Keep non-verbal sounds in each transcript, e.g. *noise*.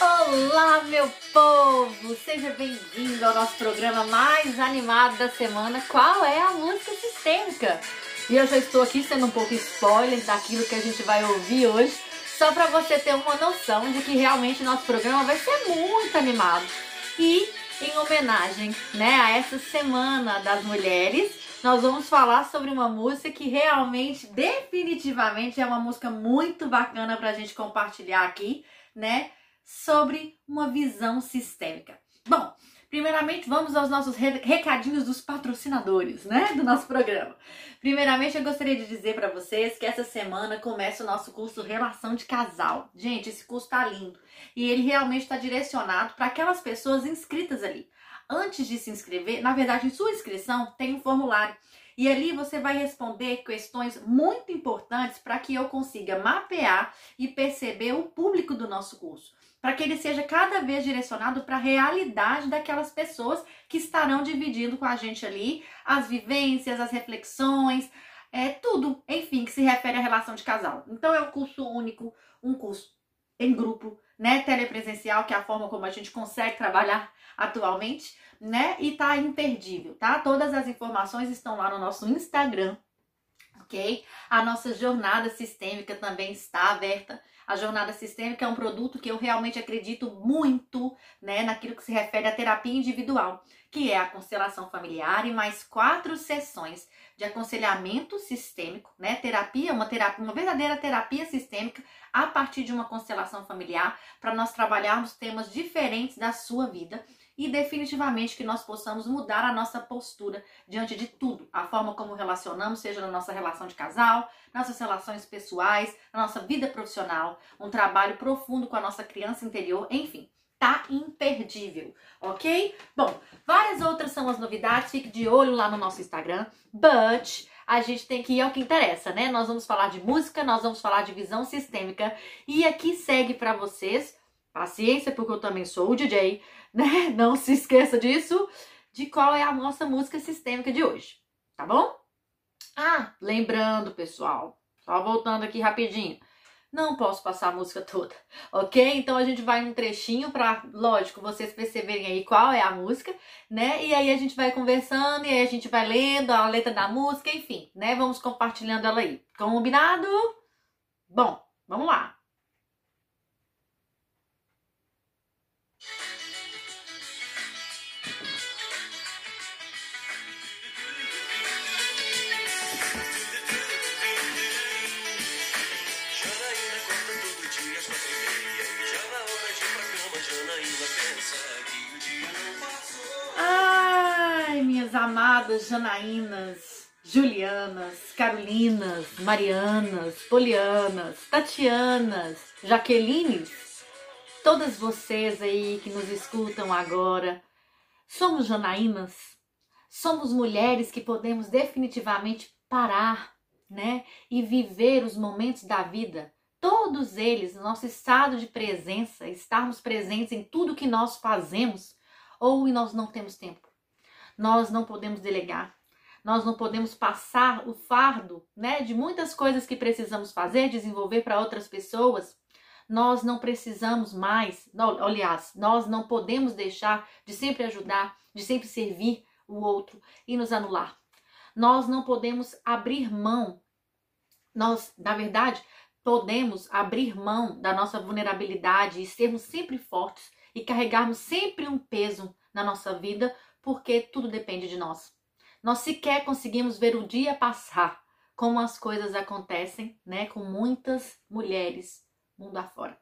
Olá, meu povo! Seja bem-vindo ao nosso programa mais animado da semana. Qual é a música sistêmica? E eu já estou aqui sendo um pouco spoiler daquilo que a gente vai ouvir hoje, só para você ter uma noção de que realmente o nosso programa vai ser muito animado. E em homenagem, né, a essa semana das mulheres, nós vamos falar sobre uma música que realmente, definitivamente, é uma música muito bacana para a gente compartilhar aqui, né? Sobre uma visão sistêmica. Bom, primeiramente vamos aos nossos recadinhos dos patrocinadores, né? Do nosso programa. Primeiramente, eu gostaria de dizer para vocês que essa semana começa o nosso curso Relação de Casal. Gente, esse curso tá lindo e ele realmente está direcionado para aquelas pessoas inscritas ali antes de se inscrever, na verdade, em sua inscrição tem um formulário. E ali você vai responder questões muito importantes para que eu consiga mapear e perceber o público do nosso curso, para que ele seja cada vez direcionado para a realidade daquelas pessoas que estarão dividindo com a gente ali as vivências, as reflexões, é tudo, enfim, que se refere à relação de casal. Então é um curso único, um curso em grupo, né, telepresencial, que é a forma como a gente consegue trabalhar atualmente, né? E tá imperdível, tá? Todas as informações estão lá no nosso Instagram, ok? A nossa jornada sistêmica também está aberta. A jornada sistêmica é um produto que eu realmente acredito muito, né, naquilo que se refere à terapia individual, que é a constelação familiar e mais quatro sessões de aconselhamento sistêmico, né? Terapia, uma terapia, uma verdadeira terapia sistêmica a partir de uma constelação familiar, para nós trabalharmos temas diferentes da sua vida e definitivamente que nós possamos mudar a nossa postura diante de tudo, a forma como relacionamos, seja na nossa relação de casal, nossas relações pessoais, na nossa vida profissional, um trabalho profundo com a nossa criança interior, enfim, tá imperdível, ok? Bom, várias outras são as novidades, fique de olho lá no nosso Instagram, but a gente tem que ir ao que interessa, né? Nós vamos falar de música, nós vamos falar de visão sistêmica e aqui segue para vocês, paciência porque eu também sou o DJ, *laughs* né? Não se esqueça disso, de qual é a nossa música sistêmica de hoje, tá bom? Ah, lembrando, pessoal, só voltando aqui rapidinho. Não posso passar a música toda, *laughs* ok? Então a gente vai um trechinho para, lógico, vocês perceberem aí qual é a música, né? E aí a gente vai conversando e aí a gente vai lendo a letra da música, enfim, né? Vamos compartilhando ela aí. Combinado? Bom, vamos lá. Amadas Janaínas, Julianas, Carolinas, Marianas, Polianas, Tatianas, Jaquelines, todas vocês aí que nos escutam agora, somos Janaínas, somos mulheres que podemos definitivamente parar, né, e viver os momentos da vida, todos eles, nosso estado de presença, estarmos presentes em tudo que nós fazemos, ou nós não temos tempo nós não podemos delegar. Nós não podemos passar o fardo, né, de muitas coisas que precisamos fazer, desenvolver para outras pessoas. Nós não precisamos mais, não, aliás, nós não podemos deixar de sempre ajudar, de sempre servir o outro e nos anular. Nós não podemos abrir mão. Nós, na verdade, podemos abrir mão da nossa vulnerabilidade e sermos sempre fortes e carregarmos sempre um peso na nossa vida porque tudo depende de nós. Nós sequer conseguimos ver o dia passar, como as coisas acontecem, né, com muitas mulheres mundo afora.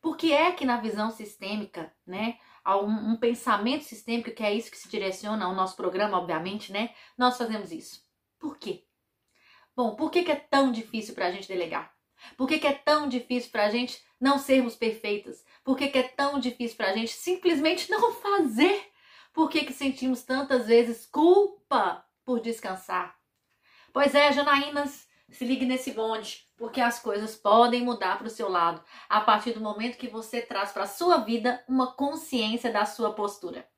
Por que é que na visão sistêmica, né, há um, um, pensamento sistêmico, que é isso que se direciona ao nosso programa, obviamente, né, nós fazemos isso? Por quê? Bom, por que, que é tão difícil para a gente delegar? Por que, que é tão difícil para a gente não sermos perfeitas? Por que, que é tão difícil para a gente simplesmente não *laughs* fazer? Por que, que sentimos tantas vezes culpa por descansar? Pois é, Janaínas, se ligue nesse bonde, porque as coisas podem mudar para o seu lado a partir do momento que você traz para a sua vida uma consciência da sua postura.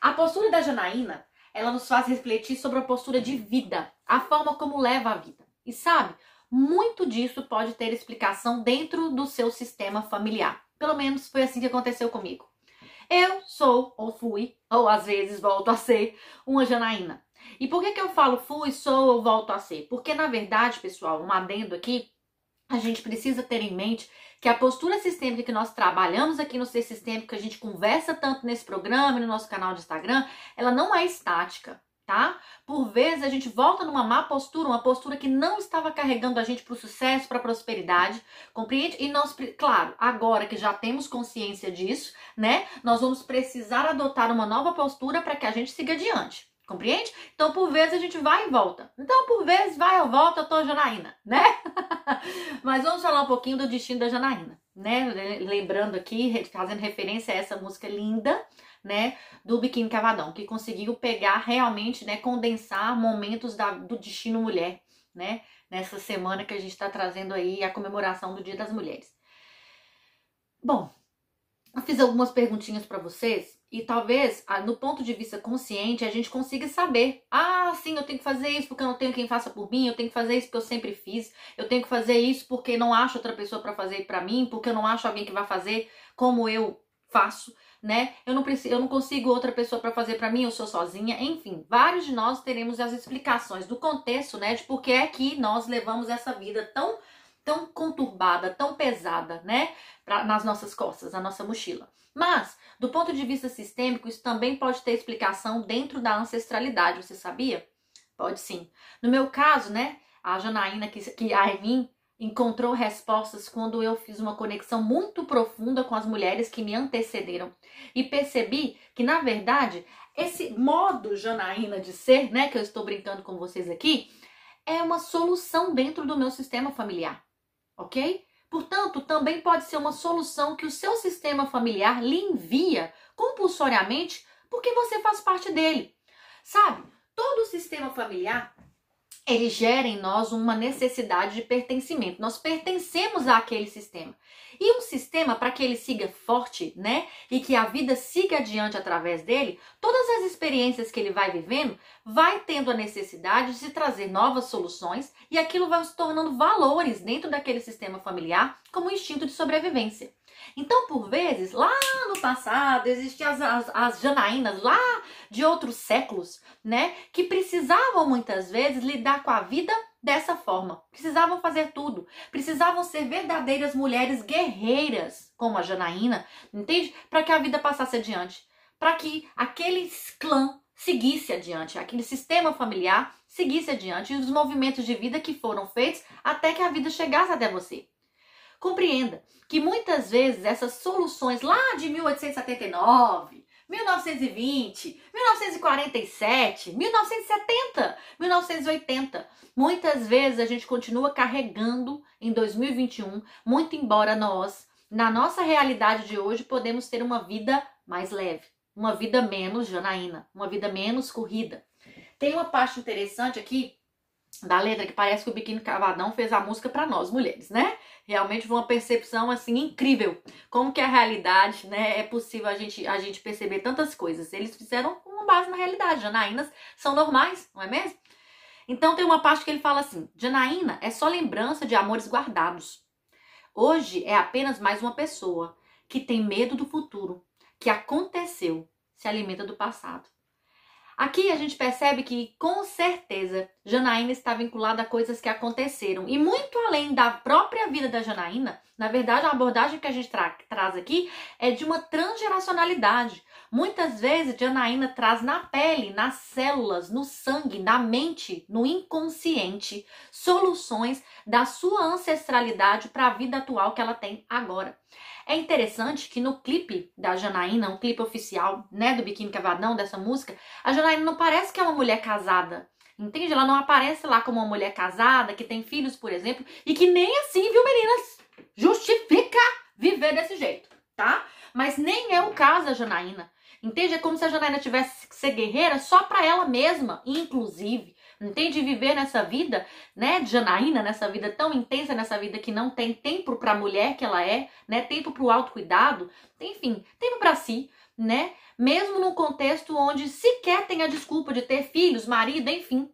A postura da Janaína, ela nos faz refletir sobre a postura de vida, a forma como leva a vida. E sabe, muito disso pode ter explicação dentro do seu sistema familiar. Pelo menos foi assim que aconteceu comigo. Eu sou, ou fui, ou às vezes volto a ser, uma Janaína. E por que, que eu falo fui, sou ou volto a ser? Porque, na verdade, pessoal, um adendo aqui, a gente precisa ter em mente que a postura sistêmica que nós trabalhamos aqui no Ser Sistêmico, que a gente conversa tanto nesse programa e no nosso canal de Instagram, ela não é estática tá? Por vezes a gente volta numa má postura, uma postura que não estava carregando a gente para o sucesso, para a prosperidade, compreende? E nós, claro, agora que já temos consciência disso, né? Nós vamos precisar adotar uma nova postura para que a gente siga adiante. Compreende? Então, por vezes, a gente vai e volta. Então, por vezes, vai ou volta, eu tô Janaína, né? *laughs* Mas vamos falar um pouquinho do destino da Janaína, né? Lembrando aqui, fazendo referência a essa música linda, né, do Biquíni Cavadão, que conseguiu pegar realmente, né, condensar momentos da, do destino mulher, né, nessa semana que a gente está trazendo aí a comemoração do Dia das Mulheres. Bom, eu fiz algumas perguntinhas para vocês e talvez, no ponto de vista consciente, a gente consiga saber: ah, sim, eu tenho que fazer isso porque eu não tenho quem faça por mim, eu tenho que fazer isso porque eu sempre fiz, eu tenho que fazer isso porque não acho outra pessoa para fazer para mim, porque eu não acho alguém que vai fazer como eu faço né? Eu não preciso, eu não consigo outra pessoa para fazer para mim, eu sou sozinha. Enfim, vários de nós teremos as explicações do contexto, né, de por que é que nós levamos essa vida tão tão conturbada, tão pesada, né, pra, nas nossas costas, na nossa mochila. Mas, do ponto de vista sistêmico, isso também pode ter explicação dentro da ancestralidade, você sabia? Pode sim. No meu caso, né, a Janaína que, que há em mim, encontrou respostas quando eu fiz uma conexão muito profunda com as mulheres que me antecederam e percebi que na verdade esse modo Janaína de ser, né, que eu estou brincando com vocês aqui, é uma solução dentro do meu sistema familiar, ok? Portanto, também pode ser uma solução que o seu sistema familiar lhe envia compulsoriamente porque você faz parte dele. Sabe? Todo o sistema familiar ele gera em nós uma necessidade de pertencimento. Nós pertencemos àquele sistema. E um sistema, para que ele siga forte, né? E que a vida siga adiante através dele, todas as experiências que ele vai vivendo, vai tendo a necessidade de se trazer novas soluções e aquilo vai se tornando valores dentro daquele sistema familiar como instinto de sobrevivência. Então, por vezes, lá no passado, existiam as, as, as Janaínas lá de outros séculos, né? Que precisavam muitas vezes lidar com a vida dessa forma. Precisavam fazer tudo. Precisavam ser verdadeiras mulheres guerreiras, como a Janaína, entende? Para que a vida passasse adiante. Para que aquele clã seguisse adiante, aquele sistema familiar seguisse adiante e os movimentos de vida que foram feitos até que a vida chegasse até você. Compreenda que muitas vezes essas soluções lá de 1879, 1920, 1947, 1970, 1980, muitas vezes a gente continua carregando em 2021, muito embora nós, na nossa realidade de hoje, podemos ter uma vida mais leve, uma vida menos janaína, uma vida menos corrida. Tem uma parte interessante aqui da letra que parece que o Biquíni Cavadão fez a música para nós mulheres, né? Realmente foi uma percepção assim incrível. Como que a realidade, né, é possível a gente a gente perceber tantas coisas. Eles fizeram uma base na realidade. Janaínas são normais, não é mesmo? Então tem uma parte que ele fala assim: Janaína é só lembrança de amores guardados. Hoje é apenas mais uma pessoa que tem medo do futuro, que aconteceu, se alimenta do passado. Aqui a gente percebe que, com certeza, Janaína está vinculada a coisas que aconteceram. E muito além da própria vida da Janaína, na verdade, a abordagem que a gente tra traz aqui é de uma transgeracionalidade. Muitas vezes, Janaína traz na pele, nas células, no sangue, na mente, no inconsciente, soluções da sua ancestralidade para a vida atual que ela tem agora. É interessante que no clipe da Janaína, um clipe oficial, né, do Biquíni Cavadão, dessa música, a Janaína não parece que é uma mulher casada. Entende? Ela não aparece lá como uma mulher casada, que tem filhos, por exemplo, e que nem assim, viu, meninas? Justifica viver desse jeito, tá? Mas nem é o caso da Janaína. Entende? É como se a Janaína tivesse que ser guerreira só para ela mesma, inclusive. Entende? Viver nessa vida, né, de Janaína, nessa vida tão intensa, nessa vida que não tem tempo para a mulher que ela é, né, tempo para o autocuidado, enfim, tempo para si, né? Mesmo num contexto onde sequer tem a desculpa de ter filhos, marido, enfim.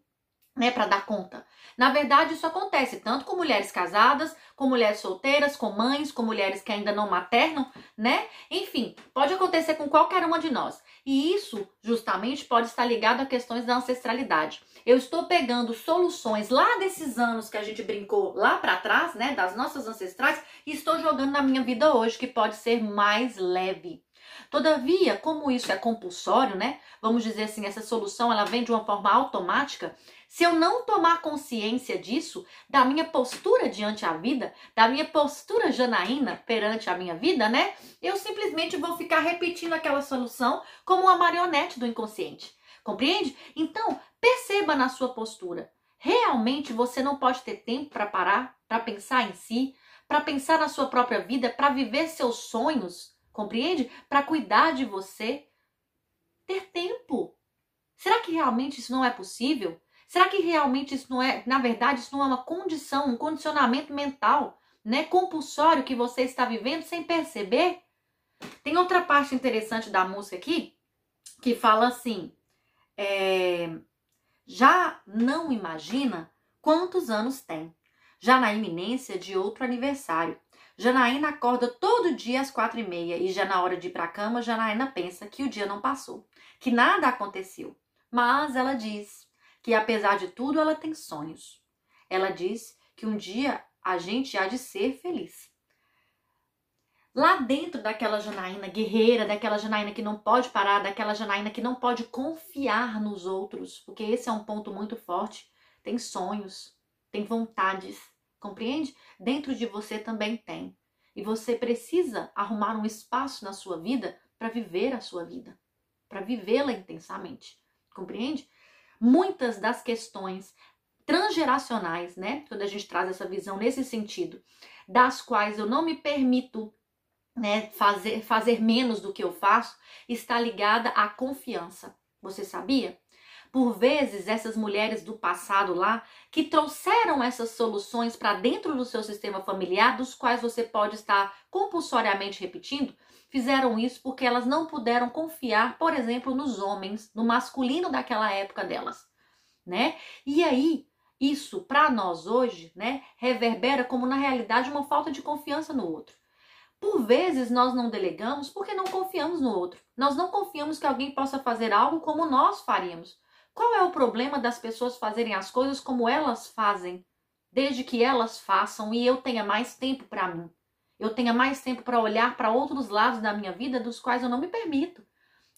né, para dar conta. Na verdade, isso acontece tanto com mulheres casadas, com mulheres solteiras, com mães, com mulheres que ainda não maternam, né? Enfim, pode acontecer com qualquer uma de nós. E isso, justamente, pode estar ligado a questões da ancestralidade. Eu estou pegando soluções lá desses anos que a gente brincou lá para trás, né, das nossas ancestrais, e estou jogando na minha vida hoje, que pode ser mais leve. Todavia, como isso é compulsório, né? Vamos dizer assim, essa solução ela vem de uma forma automática. Se eu não tomar consciência disso, da minha postura diante a vida, da minha postura janaína perante a minha vida, né? Eu simplesmente vou ficar repetindo aquela solução como uma marionete do inconsciente. Compreende? Então, perceba na sua postura. Realmente você não pode ter tempo para parar, para pensar em si, para pensar na sua própria vida, para viver seus sonhos, compreende? Para cuidar de você. Ter tempo. Será que realmente isso não é possível? Será que realmente isso não é, na verdade, isso não é uma condição, um condicionamento mental, né, compulsório que você está vivendo sem perceber? Tem outra parte interessante da música aqui que fala assim: é, já não imagina quantos anos tem, já na iminência de outro aniversário. Janaína acorda todo dia às quatro e meia e já na hora de ir para a cama, Janaína pensa que o dia não passou, que nada aconteceu. Mas ela diz: que apesar de tudo ela tem sonhos. Ela diz que um dia a gente há de ser feliz. Lá dentro daquela Janaína guerreira, daquela Janaína que não pode parar, daquela Janaína que não pode confiar nos outros, porque esse é um ponto muito forte. Tem sonhos, tem vontades, compreende? Dentro de você também tem. E você precisa arrumar um espaço na sua vida para viver a sua vida, para vivê-la intensamente. Compreende? muitas das questões transgeracionais, né? Quando a gente traz essa visão nesse sentido, das quais eu não me permito né, fazer, fazer menos do que eu faço, está ligada à confiança. Você sabia? Por vezes, essas mulheres do passado lá, que trouxeram essas soluções para dentro do seu sistema familiar, dos quais você pode estar compulsoriamente repetindo, fizeram isso porque elas não puderam confiar, por exemplo, nos homens, no masculino daquela época delas, né? E aí, isso para nós hoje, né, reverbera como na realidade uma falta de confiança no outro. Por vezes nós não delegamos porque não confiamos no outro. Nós não confiamos que alguém possa fazer algo como nós faríamos. Qual é o problema das pessoas fazerem as coisas como elas fazem, desde que elas façam e eu tenha mais tempo para mim? eu tenha mais tempo para olhar para outros lados da minha vida dos quais eu não me permito.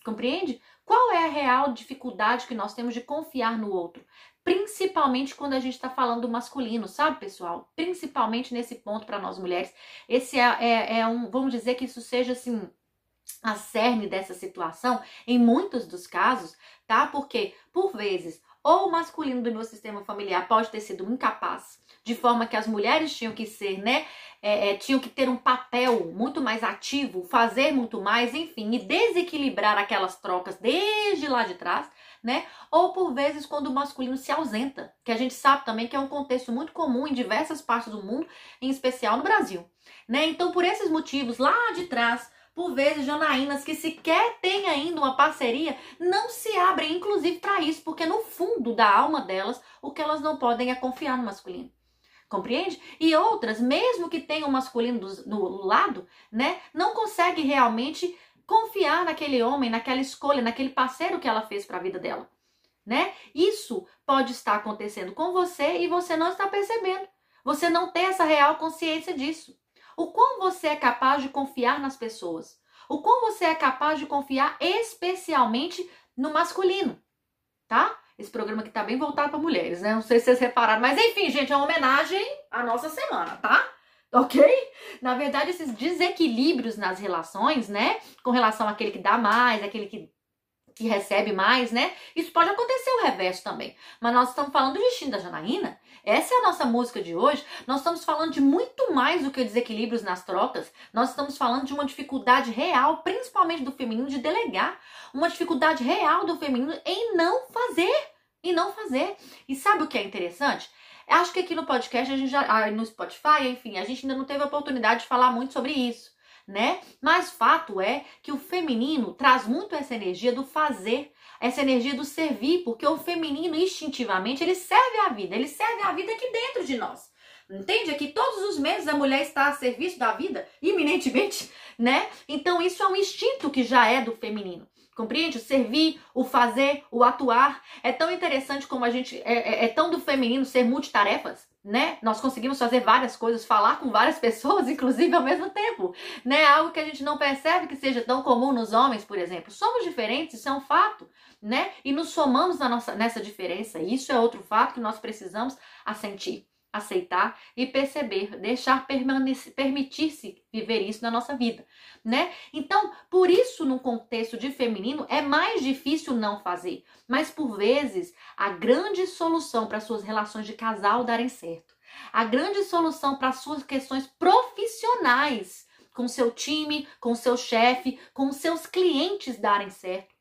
Compreende? Qual é a real dificuldade que nós temos de confiar no outro? Principalmente quando a gente está falando do masculino, sabe, pessoal? Principalmente nesse ponto para nós mulheres. Esse é, é, é um, vamos dizer que isso seja assim, a cerne dessa situação, em muitos dos casos, tá? Porque, por vezes, ou o masculino do meu sistema familiar pode ter sido incapaz, de forma que as mulheres tinham que ser, né, é, é, tinham que ter um papel muito mais ativo, fazer muito mais, enfim, e desequilibrar aquelas trocas desde lá de trás, né? Ou por vezes quando o masculino se ausenta, que a gente sabe também que é um contexto muito comum em diversas partes do mundo, em especial no Brasil, né? Então, por esses motivos, lá de trás, por vezes janaínas que sequer têm ainda uma parceria, não se abrem, inclusive, para isso, porque no fundo da alma delas, o que elas não podem é confiar no masculino. Compreende? E outras, mesmo que tenham masculino do, no lado, né, não consegue realmente confiar naquele homem, naquela escolha, naquele parceiro que ela fez para a vida dela, né? Isso pode estar acontecendo com você e você não está percebendo. Você não tem essa real consciência disso. O quão você é capaz de confiar nas pessoas? O quão você é capaz de confiar especialmente no masculino, tá? Esse programa aqui tá bem voltado para mulheres, né? Não sei se vocês repararam, mas enfim, gente, é uma homenagem à nossa semana, tá? Ok? Na verdade, esses desequilíbrios nas relações, né? Com relação àquele que dá mais, aquele que que recebe mais, né? Isso pode acontecer o reverso também. Mas nós estamos falando do destino da Janaína. Essa é a nossa música de hoje. Nós estamos falando de muito mais do que desequilíbrios nas trocas. Nós estamos falando de uma dificuldade real, principalmente do feminino, de delegar. Uma dificuldade real do feminino em não fazer. E não fazer. E sabe o que é interessante? Acho que aqui no podcast, a gente já, no Spotify, enfim, a gente ainda não teve a oportunidade de falar muito sobre isso né? Mas fato é que o feminino traz muito essa energia do fazer, essa energia do servir, porque o feminino instintivamente ele serve a vida, ele serve a vida aqui dentro de nós. Entende? Aqui todos os meses a mulher está a serviço da vida, iminentemente, *laughs* né? Então isso é um instinto que já é do feminino. Compreende? O servir, o fazer, o atuar. É tão interessante como a gente. É, é, é, tão do feminino ser multitarefas, né? Nós conseguimos fazer várias coisas, falar com várias *laughs* pessoas, inclusive ao mesmo tempo, né? Algo que a gente não percebe que seja tão comum nos homens, por exemplo. Somos diferentes, isso é um fato, né? E nos somamos na nossa, nessa diferença. Isso é outro fato que nós precisamos assentir aceitar e perceber, deixar permitir-se viver isso na nossa vida, né? Então, por isso no contexto de feminino é mais difícil não fazer, mas por vezes a grande solução para suas relações de casal darem certo, a grande solução para suas questões profissionais com seu time, com seu chefe, com seus clientes darem certo.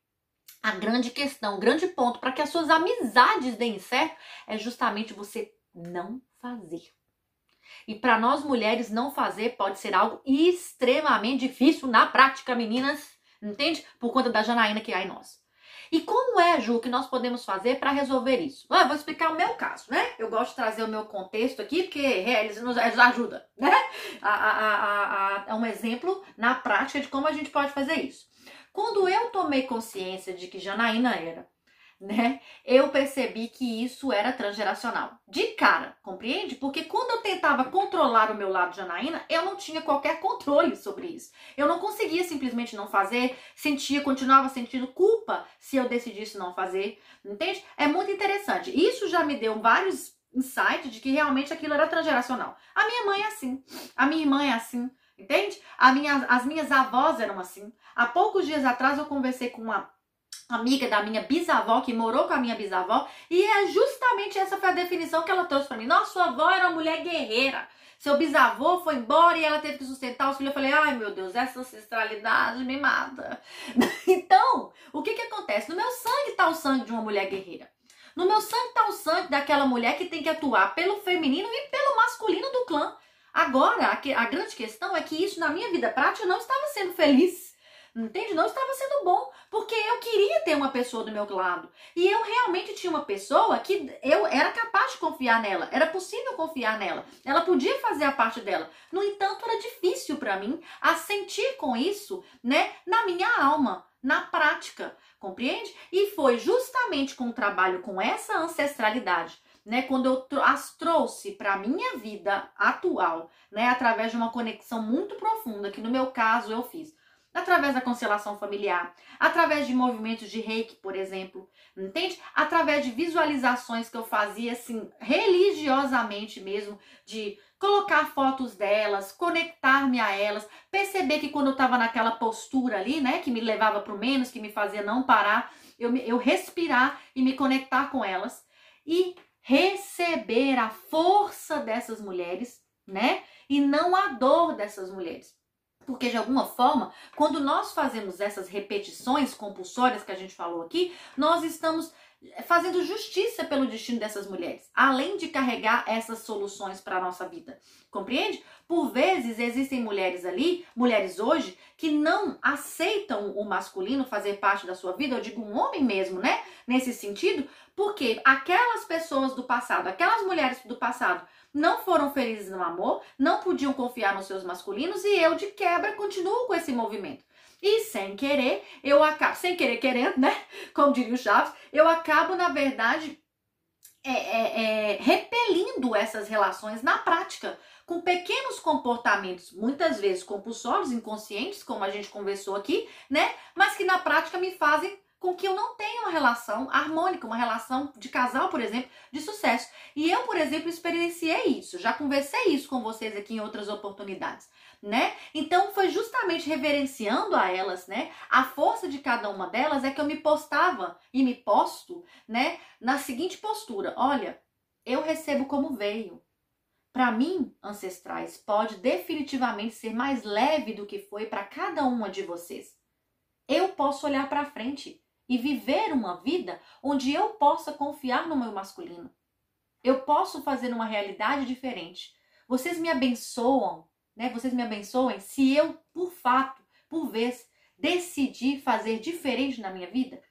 A grande questão, o grande ponto para que as suas amizades deem certo é justamente você não fazer. E para nós mulheres, não fazer pode ser algo extremamente difícil na prática, meninas, entende? Por conta da Janaína que há em nós. E como é, Ju, que nós podemos fazer para resolver isso? Ah, vou explicar o meu caso, né? Eu gosto de trazer o meu contexto aqui, porque é, eles nos ajudam, né? A, a, a, a, um exemplo na prática de como a gente pode fazer isso. Quando eu tomei consciência de que Janaína era né? Eu percebi que isso era transgeracional. De cara, compreende? Porque quando eu tentava controlar o meu lado Janaína, eu não tinha qualquer controle sobre isso. Eu não conseguia simplesmente não fazer, sentia, continuava sentindo culpa se eu decidisse não fazer, entende? É muito interessante. Isso já me deu vários insights de que realmente aquilo era transgeracional. A minha mãe é assim, a minha irmã é assim, entende? Minha, as minhas avós eram assim. Há poucos dias atrás eu conversei com uma amiga da minha bisavó, que morou com a minha bisavó, e é justamente essa foi a definição que ela trouxe para mim. Nossa, sua avó era uma mulher guerreira. Seu bisavô foi embora e ela teve que sustentar os filhos. Eu falei, ai meu Deus, essa ancestralidade me mata. *laughs* então, o que que acontece? No meu sangue tá o sangue de uma mulher guerreira. No meu sangue tá o sangue daquela mulher que tem que atuar pelo feminino e pelo masculino do clã. Agora, a, a grande questão é que isso na minha vida prática não estava sendo feliz. Entende? Não estava sendo bom, porque eu queria ter uma pessoa do meu lado. E eu realmente tinha uma pessoa que eu era capaz de confiar nela, era possível confiar nela. Ela podia fazer a parte dela. No entanto, era difícil para mim assentir com isso, né, na minha alma, na prática, compreende? E foi justamente com o trabalho com essa ancestralidade né, quando eu as trouxe para minha vida atual, né, através de uma conexão muito profunda, que no meu caso eu fiz através da constelação familiar, através de movimentos de reiki, por exemplo, entende? Através de visualizações que eu fazia assim, religiosamente mesmo, de colocar fotos delas, conectar-me a elas, perceber que quando eu estava naquela postura ali, né, que me levava para o menos, que me fazia não parar, eu, eu respirar e me conectar com elas e receber a força dessas mulheres, né? E não a dor dessas mulheres. Porque de alguma forma, quando nós fazemos essas repetições compulsórias que a gente falou aqui, nós estamos eh, fazendo justiça pelo destino dessas mulheres, além de carregar essas soluções para a nossa vida. Compreende? Por vezes existem mulheres ali, mulheres hoje, que não aceitam o masculino fazer parte da sua vida, eu digo um homem mesmo, né? Nesse sentido, porque aquelas pessoas do passado, aquelas mulheres do passado não foram felizes no amor, não podiam confiar nos seus masculinos e eu de quebra continuo com esse movimento. E sem querer, eu acabo, sem querer querendo, né? Como diria o Chaves, eu acabo, na verdade, é, é, é, repelindo essas relações na prática, com pequenos comportamentos, muitas vezes compulsórios, inconscientes, como a gente conversou aqui, né? Mas que na prática me fazem com que eu não tenha uma relação harmônica, uma relação de casal, por exemplo, de sucesso. E eu, por exemplo, experienciei isso, já conversei isso com vocês aqui em outras oportunidades, né? Então foi justamente reverenciando a elas, né? A força de cada uma delas é que eu me postava e me posto, né, na seguinte postura: olha, eu recebo como veio. Para mim, ancestrais, pode definitivamente ser mais leve do que foi para cada uma de vocês. Eu posso olhar para frente e viver uma vida onde eu possa confiar no meu masculino. Eu posso fazer uma realidade diferente. Vocês me abençoam né? Vocês me abençoem se eu, por fato, por vez, decidir fazer diferente na minha vida,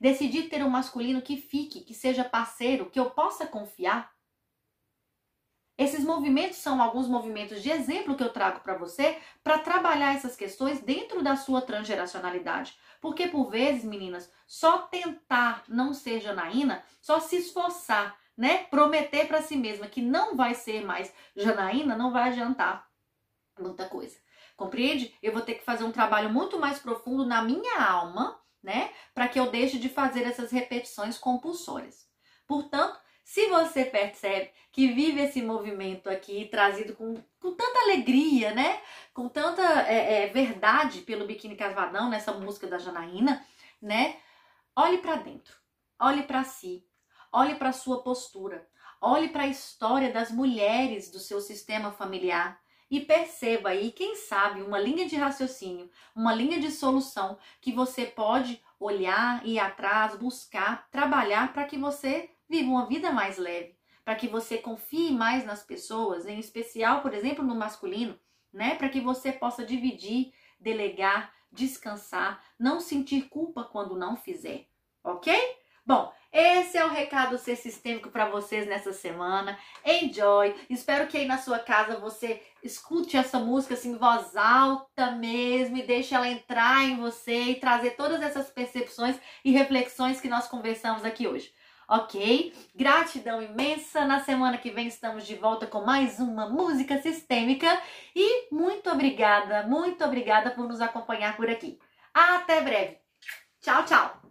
decidir ter um masculino que fique, que seja parceiro, que eu possa confiar. Esses movimentos são alguns movimentos de exemplo que eu trago para você para trabalhar essas questões dentro da sua transgeracionalidade. Porque por vezes, meninas, só tentar não ser Janaína, só se esforçar, né? Prometer para si mesma que não vai ser mais Janaína, não vai adiantar muita coisa. Compreende? Eu vou ter que fazer um trabalho muito mais profundo na minha alma, né? Para que eu deixe de fazer essas repetições compulsórias. Portanto, se você percebe que vive esse movimento aqui trazido com, com tanta alegria, né? Com tanta é, é, verdade pelo Biquíni Casvadão, nessa música da Janaína, né? Olhe para dentro, olhe para si, olhe para sua postura, olhe para a história das mulheres do seu sistema familiar e perceba aí, quem sabe, uma linha de raciocínio, uma linha de solução que você pode olhar, ir atrás, buscar, trabalhar para que você Viva uma vida mais leve, para que você confie mais nas pessoas, em especial, por exemplo, no masculino, né? Para que você possa dividir, delegar, descansar, não sentir culpa quando não fizer, ok? Bom, esse é o recado ser sistêmico para vocês nessa semana. Enjoy! Espero que aí na sua casa você escute essa música assim em voz alta mesmo e deixe ela entrar em você e trazer todas essas percepções e reflexões que nós conversamos aqui hoje ok? Gratidão imensa. Na semana que vem estamos de volta com mais uma música sistêmica e muito obrigada, muito obrigada por nos acompanhar por aqui. Até breve. Tchau, tchau.